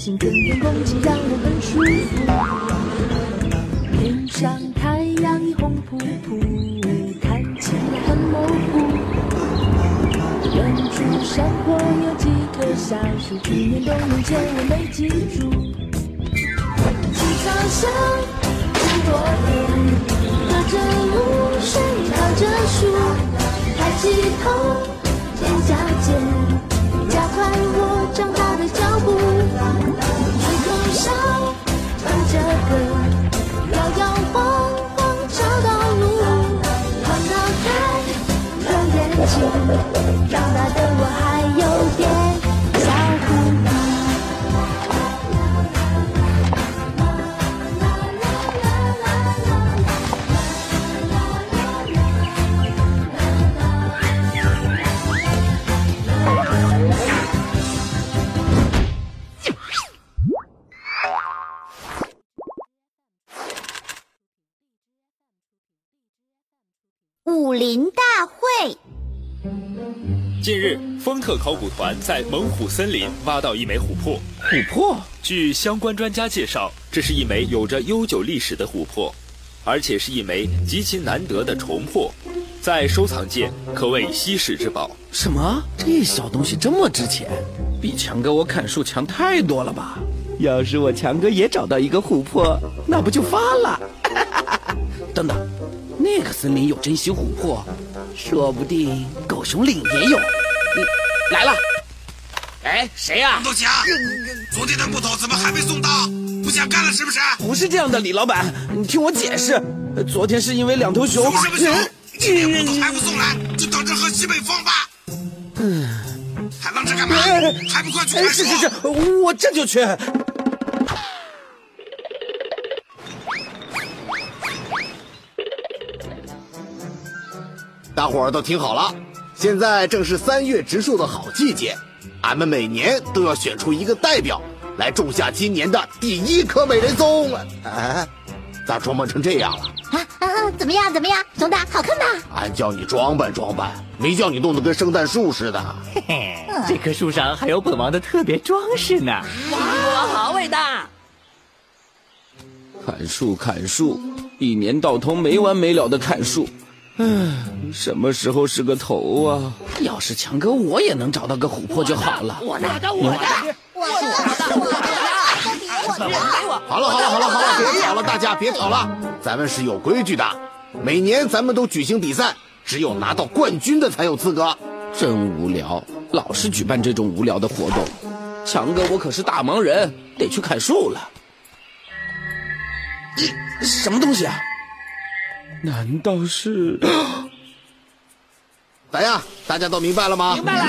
林叫醒，春天空气让我很舒服。天上太阳已红扑扑，看起来很模糊。远处山坡有几棵小树，去年冬眠前我没记住。青草香，很多年。隔着露水，靠着树，抬起头，摇摇晃晃找到路。头脑袋，有眼睛，长大的我还武林大会，近日，丰特考古团在猛虎森林挖到一枚琥珀。琥珀？据相关专家介绍，这是一枚有着悠久历史的琥珀，而且是一枚极其难得的重珀，在收藏界可谓稀世之宝。什么？这小东西这么值钱？比强哥我砍树强太多了吧？要是我强哥也找到一个琥珀，那不就发了？等等，那个森林有珍稀琥珀，说不定狗熊岭也有。嗯来了，哎，谁呀、王头强，昨天的木头怎么还没送到？不想干了是不是？不是这样的，李老板，你听我解释。呃昨天是因为两头熊。熊什么熊？今天木头嗯还不送来，就等着喝西北风吧。嗯，还愣着干嘛？还不快去？是是是，我这就去。大伙儿都听好了，现在正是三月植树的好季节，俺们每年都要选出一个代表来种下今年的第一棵美人松。哎，咋装扮成这样了？啊啊啊！怎么样？怎么样？熊大，好看吧？俺叫你装扮装扮，没叫你弄得跟圣诞树似的。嘿 嘿这棵树上还有本王的特别装饰呢。好伟大！砍树砍树，一年到头没完没了的砍树，唉，什么时候是个头啊？要是强哥我也能找到个琥珀就好了。我的，我的，我的，我的，我的，我的。好了好了好了好了，别吵了，大家别吵了，咱们是有规矩的，每年咱们都举行比赛，只有拿到冠军的才有资格。真无聊，老是举办这种无聊的活动。强哥我可是大忙人，得去砍树了。咦，什么东西啊？难道是？咋样？大家都明白了吗？明白了。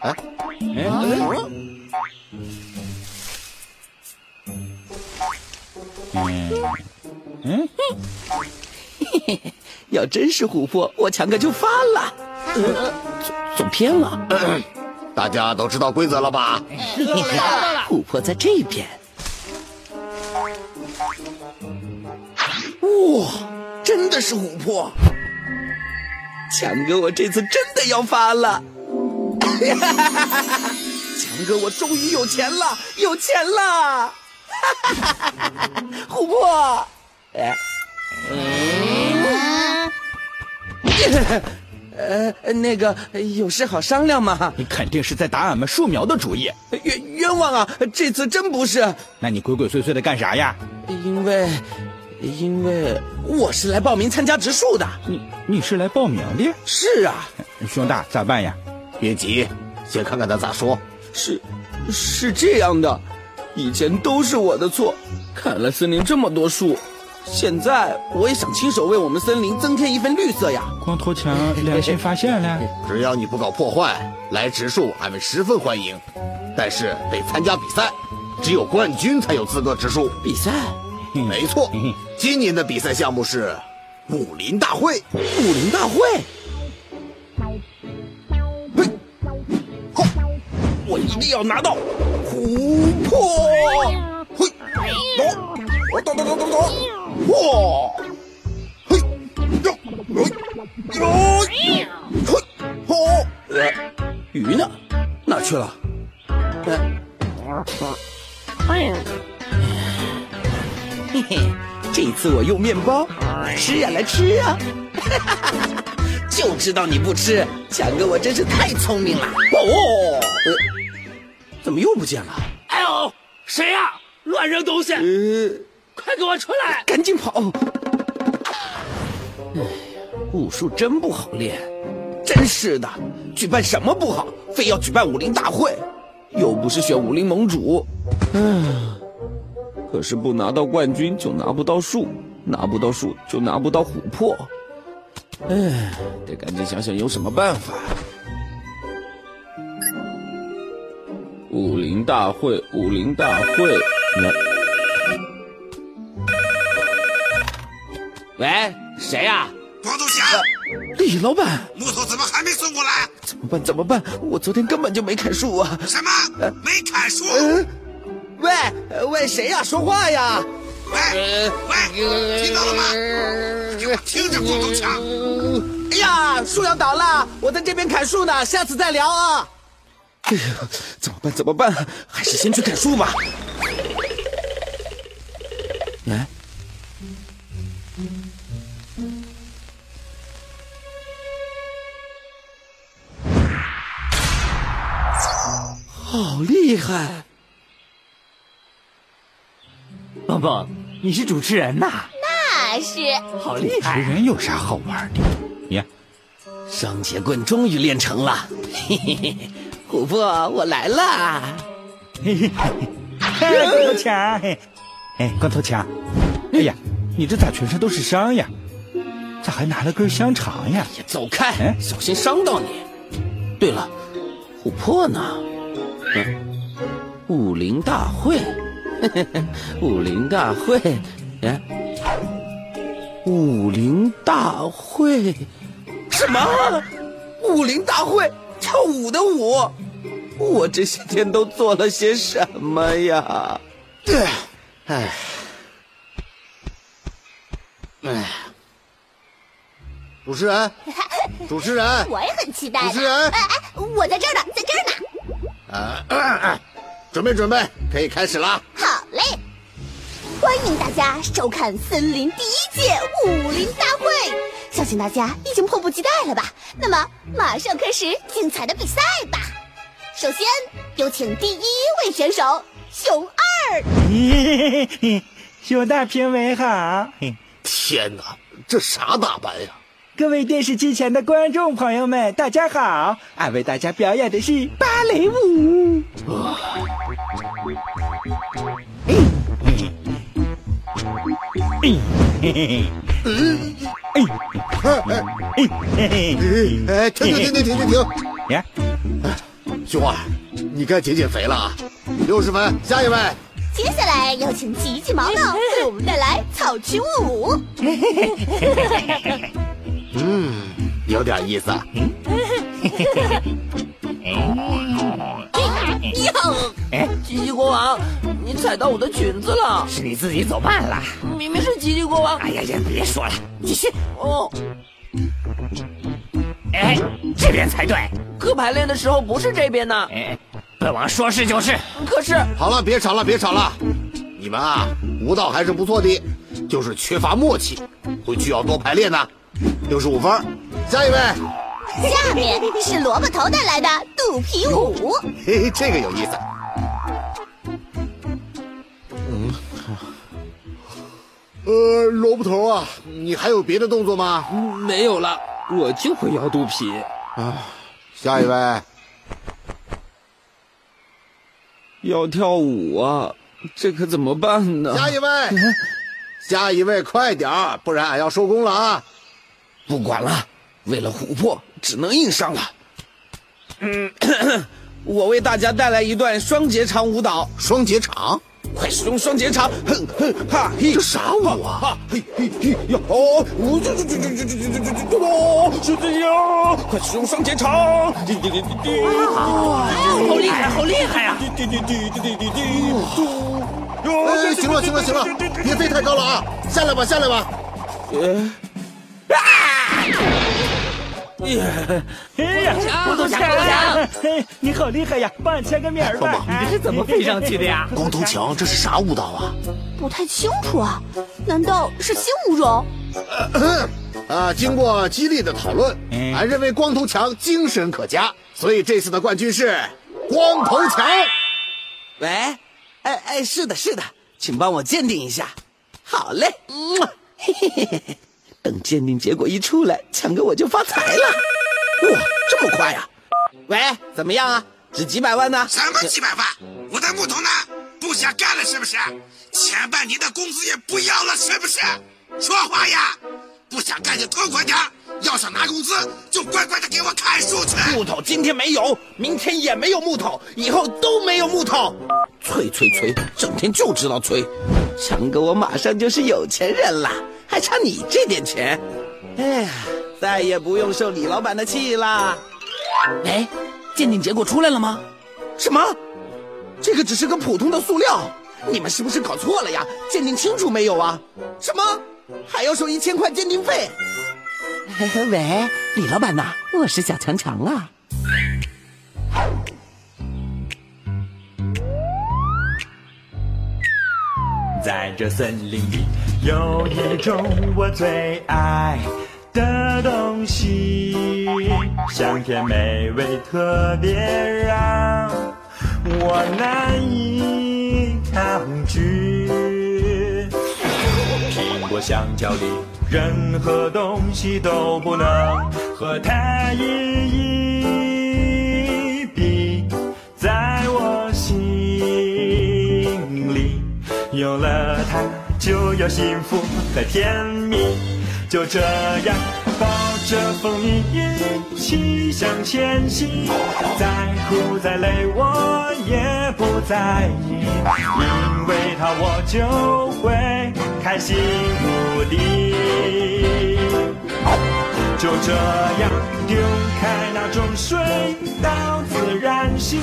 哎，要真是琥珀，我强哥就发了。呃，走走偏了。大家都知道规则了吧？琥珀在这边。哇，真的是琥珀！强哥，我这次真的要发了！强哥，我终于有钱了，有钱了！琥珀，哎，呃，那个有事好商量嘛？你肯定是在打俺们树苗的主意。冤冤枉啊！这次真不是，那你鬼鬼祟祟的干啥呀？因为，因为我是来报名参加植树的。你你是来报名的？是啊，兄弟，咋办呀？别急，先看看他咋说。是，是这样的，以前都是我的错，砍了森林这么多树，现在我也想亲手为我们森林增添一份绿色呀。光头强良心发现了，只要你不搞破坏，来植树俺们十分欢迎。但是得参加比赛，只有冠军才有资格植树。比赛？没错，今年的比赛项目是武林大会。武林大会？嘿，好，我一定要拿到琥珀！嘿，走，走走走走走，哇！嘿，哟，哟，哟，嘿，好，鱼呢？哪去了？嘿嘿，这次我用面包，吃呀来吃呀！就知道你不吃，强哥我真是太聪明了。哦，怎么又不见了？哎呦，谁呀？乱扔东西！快给我出来！赶紧跑！哎，武术真不好练，真是的，举办什么不好，非要举办武林大会。又不是选武林盟主，嗯，可是不拿到冠军就拿不到树，拿不到树就拿不到琥珀，哎，得赶紧想想有什么办法。武林大会，武林大会，喂，谁呀？光头强，李老板，木头怎么还没送过来？怎么办？怎么办？我昨天根本就没砍树啊！什么？没砍树？喂喂，谁呀？说话呀！喂喂，听到了吗？给我听着，光头强！哎呀，树要倒了，我在这边砍树呢，下次再聊啊！哎呀，怎么办？怎么办？还是先去砍树吧。哎。好厉害！蹦蹦，你是主持人呐？那是。好厉害！主持人有啥好玩的？呀，双节棍终于练成了！嘿嘿嘿，琥珀，我来了！嘿嘿嘿，光头强，嘿，哎，光头强，哎呀，你这咋全身都是伤呀？咋还拿了根香肠呀？走开，小心伤到你。对了，琥珀呢？武林大会，武林大会，哎，武林大会，什么？武林大会跳舞的舞？我这些天都做了些什么呀？对，哎，哎，主持人，主持人，我也很期待。主持人，哎哎，我在这儿呢，在这儿呢。啊，准备准备，可以开始了。欢迎大家收看森林第一届武林大会，相信大家已经迫不及待了吧？那么马上开始精彩的比赛吧。首先有请第一位选手熊二。熊大评委好。天哪，这啥打扮呀？各位电视机前的观众朋友们，大家好！俺为大家表演的是芭蕾舞。停停停停停停停！呀，熊二，你该减减肥了啊！六十分，下一位。接下来有请急急忙忙为我们带来草裙舞。嗯，有点意思。哟，哎，吉吉国王，你踩到我的裙子了。是你自己走慢了。明明是吉吉国王。哎呀呀，别说了，继续。哦。哎，这边才对。可排练的时候不是这边呢。哎，本王说是就是。可是。好了，别吵了，别吵了。你们啊，舞蹈还是不错的，就是缺乏默契，回去要多排练呢。六十五分，下一位。下面是萝卜头带来的肚皮舞。嘿嘿，这个有意思。嗯，呃，萝卜头啊，你还有别的动作吗？没有了，我就会摇肚皮。啊，下一位。要跳舞啊，这可怎么办呢？下一位。下一位快点儿，不然俺要收工了啊！不管了，为了琥珀，只能硬上了。嗯，我为大家带来一段双节长舞蹈。双节长？快使用双节长！哼哼哈嘿！这啥舞啊？哈嘿嘿嘿呀！哦，我这这这这这这这这这哦，是这样！快使用双节长！滴滴滴滴滴！哇，好厉害，好厉害呀！滴滴滴滴滴滴滴！哎，行了行了行了，别飞太高了啊！下来吧下来吧。呃。耶！哎呀，光头强，光头强，嘿，你好厉害呀！帮俺签个名吧。你这是怎么飞上去的呀？光头强，这是啥舞蹈啊？不太清楚啊，难道是新舞种？啊，经过激烈的讨论，俺认为光头强精神可嘉，所以这次的冠军是光头强。喂，哎哎，是的，是的，请帮我鉴定一下。好嘞，嗯，嘿嘿嘿嘿。等鉴定结果一出来，强哥我就发财了！哇，这么快呀！喂，怎么样啊？值几百万呢？什么几百万？我的木头呢？不想干了是不是？前半年的工资也不要了是不是？说话呀！不想干就痛快点，要想拿工资就乖乖的给我砍树去。木头今天没有，明天也没有木头，以后都没有木头。催催催，整天就知道催。强哥，我马上就是有钱人了。还差你这点钱，哎呀，再也不用受李老板的气啦！哎，鉴定结果出来了吗？什么？这个只是个普通的塑料，你们是不是搞错了呀？鉴定清楚没有啊？什么？还要收一千块鉴定费？喂，李老板呐，我是小强强啊。在这森林里，有一种我最爱的东西，香甜美味，特别让我难以抗拒。苹果、香蕉里，任何东西都不能和它一一有了它，就有幸福和甜蜜。就这样抱着蜂蜜一起向前行，再苦再累我也不在意，因为它我就会开心无敌。就这样丢开那种水到自然醒，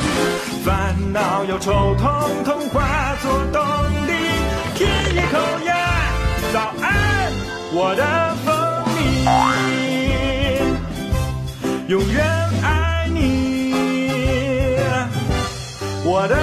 烦恼忧愁统统化作动力。一口烟，早安，我的蜂蜜，永远爱你，我的